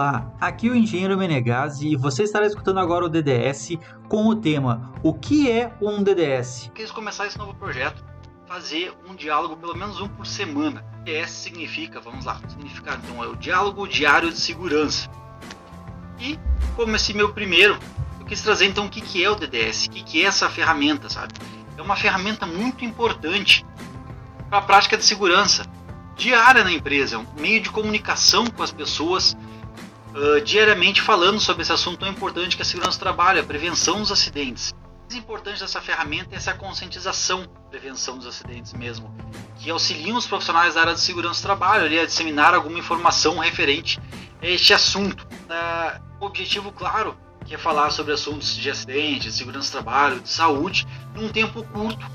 Olá, aqui é o engenheiro Menegazzi e você estará escutando agora o DDS com o tema O que é um DDS? Quis começar esse novo projeto, fazer um diálogo pelo menos um por semana. DDS significa, vamos lá, significa então é o diálogo diário de segurança. E como esse meu primeiro, eu quis trazer então o que, que é o DDS, o que, que é essa ferramenta, sabe? É uma ferramenta muito importante para a prática de segurança diária na empresa, um meio de comunicação com as pessoas uh, diariamente falando sobre esse assunto tão importante que é a segurança do trabalho, a prevenção dos acidentes. O mais importante dessa ferramenta é essa conscientização, prevenção dos acidentes mesmo, que auxiliam os profissionais da área de segurança do trabalho ali, a disseminar alguma informação referente a este assunto. Uh, o objetivo, claro, que é falar sobre assuntos de acidente, de segurança do trabalho, de saúde, num tempo curto,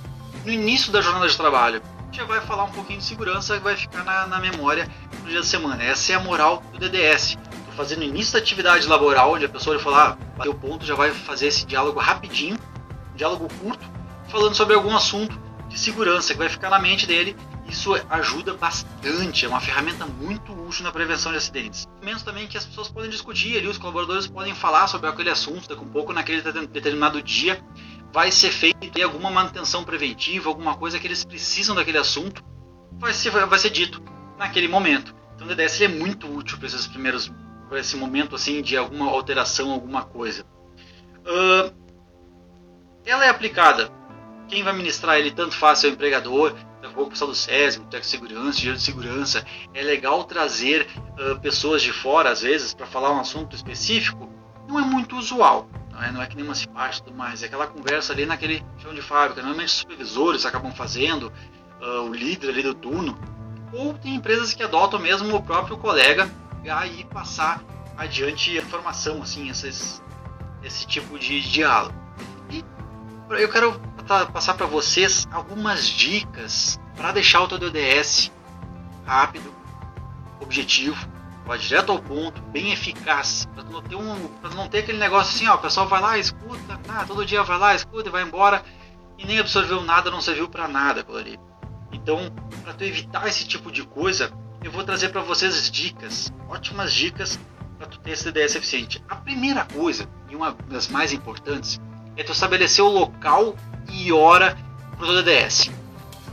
no início da jornada de trabalho. Já vai falar um pouquinho de segurança que vai ficar na, na memória no dia da semana. Essa é a moral do DDS fazer no início da atividade laboral, onde a pessoa falar, ah, bateu o ponto, já vai fazer esse diálogo rapidinho, um diálogo curto, falando sobre algum assunto de segurança que vai ficar na mente dele. Isso ajuda bastante, é uma ferramenta muito útil na prevenção de acidentes. Momentos também que as pessoas podem discutir ali, os colaboradores podem falar sobre aquele assunto, daqui um pouco naquele determinado dia vai ser feita alguma manutenção preventiva, alguma coisa que eles precisam daquele assunto, vai ser, vai ser dito naquele momento. Então o DDS é muito útil para esses primeiros para esse momento assim de alguma alteração, alguma coisa. Uh, ela é aplicada. Quem vai ministrar ele tanto faz é o empregador, daqui a pessoal do SESM, do de Segurança, Engenheiro de Segurança. É legal trazer uh, pessoas de fora, às vezes, para falar um assunto específico. Não é muito usual, não é, não é que nem uma ciparte e tudo mais. É aquela conversa ali naquele chão de fábrica. Normalmente os supervisores acabam fazendo, uh, o líder ali do turno. Ou tem empresas que adotam mesmo o próprio colega e passar adiante a informação, assim, esses, esse tipo de diálogo. E eu quero passar para vocês algumas dicas para deixar o teu DDS rápido, objetivo, vai direto ao ponto, bem eficaz, para não ter um, não ter aquele negócio assim, ó, o pessoal vai lá, escuta, ah, todo dia vai lá, escuta e vai embora e nem absorveu nada, não serviu para nada aquilo. Então, para tu evitar esse tipo de coisa, eu vou trazer para vocês dicas, ótimas dicas para tu ter esse DDS eficiente. A primeira coisa, e uma das mais importantes, é tu estabelecer o local e hora para o DDS.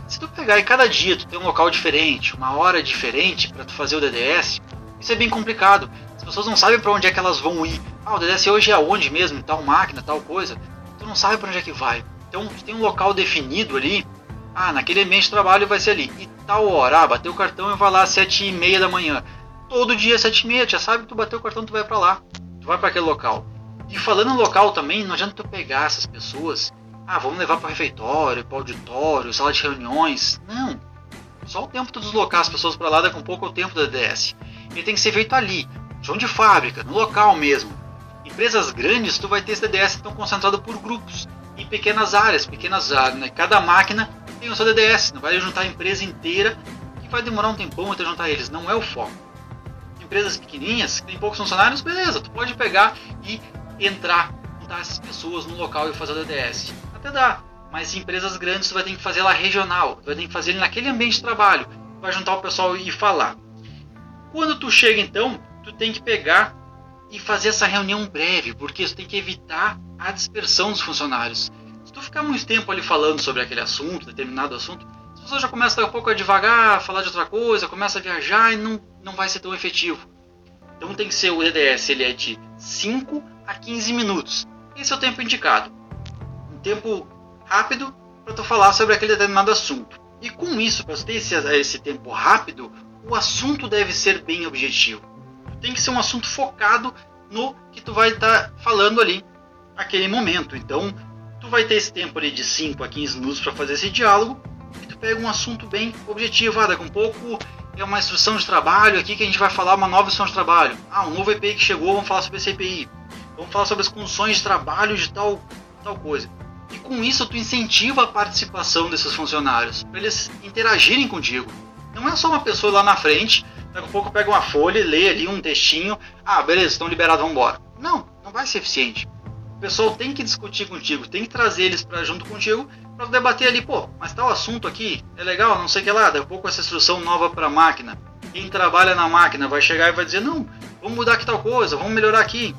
Se tu pegar e cada dia tu tem um local diferente, uma hora diferente para tu fazer o DDS, isso é bem complicado. As pessoas não sabem para onde é que elas vão ir. Ah, o DDS hoje é aonde mesmo, tal máquina, tal coisa. Tu não sabe para onde é que vai. Então, tu tem um local definido ali. Ah, naquele ambiente de trabalho vai ser ali. E tal hora, ah, bateu o cartão e vai lá às sete e meia da manhã. Todo dia sete e meia, já sabe tu bateu o cartão, tu vai para lá. Tu vai para aquele local. E falando em local também, não adianta tu pegar essas pessoas, ah, vamos levar para refeitório, para auditório, sala de reuniões. Não. Só o tempo de deslocar as pessoas para lá daqui um pouco é o tempo da DDS. Ele tem que ser feito ali, chão de fábrica, no local mesmo. Empresas grandes, tu vai ter esse DDS tão concentrado por grupos, em pequenas áreas, pequenas áreas. Né? Cada máquina tem o seu DDS, não vai juntar a empresa inteira, que vai demorar um tempão até juntar eles, não é o foco. Empresas pequenininhas, que tem poucos funcionários, beleza, tu pode pegar e entrar, juntar essas pessoas no local e fazer o DDS. Até dá, mas em empresas grandes tu vai ter que fazer lá regional, tu vai ter que fazer naquele ambiente de trabalho, vai juntar o pessoal e falar. Quando tu chega então, tu tem que pegar e fazer essa reunião breve, porque tu tem que evitar a dispersão dos funcionários. Tu ficar muito tempo ali falando sobre aquele assunto, determinado assunto, as pessoas já começam a pouco a devagar, a falar de outra coisa, começa a viajar e não, não vai ser tão efetivo. Então tem que ser o EDS, ele é de 5 a 15 minutos. Esse é o tempo indicado. Um tempo rápido para tu falar sobre aquele determinado assunto. E com isso, para ter esse, esse tempo rápido, o assunto deve ser bem objetivo. Tem que ser um assunto focado no que tu vai estar tá falando ali naquele momento. Então, tu vai ter esse tempo ali de 5 a 15 minutos para fazer esse diálogo e tu pega um assunto bem objetivo. Ah, daqui um pouco é uma instrução de trabalho aqui que a gente vai falar uma nova instrução de trabalho. Ah, um novo EPI que chegou, vamos falar sobre esse EPI. Vamos falar sobre as condições de trabalho de tal, tal coisa. E com isso tu incentiva a participação desses funcionários, para eles interagirem contigo. Não é só uma pessoa lá na frente, daqui a pouco pega uma folha e lê ali um textinho, ah, beleza, estão liberados, vamos embora. Não, não vai ser eficiente pessoal tem que discutir contigo, tem que trazer eles para junto contigo para debater ali, pô, mas tal assunto aqui é legal, não sei o que lá, daqui a pouco essa instrução nova para a máquina. quem trabalha na máquina vai chegar e vai dizer: não, vamos mudar aqui tal coisa, vamos melhorar aqui.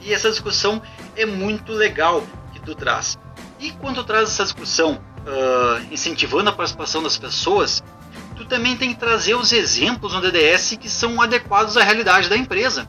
E essa discussão é muito legal que tu traz. E quando tu traz essa discussão uh, incentivando a participação das pessoas, tu também tem que trazer os exemplos no DDS que são adequados à realidade da empresa.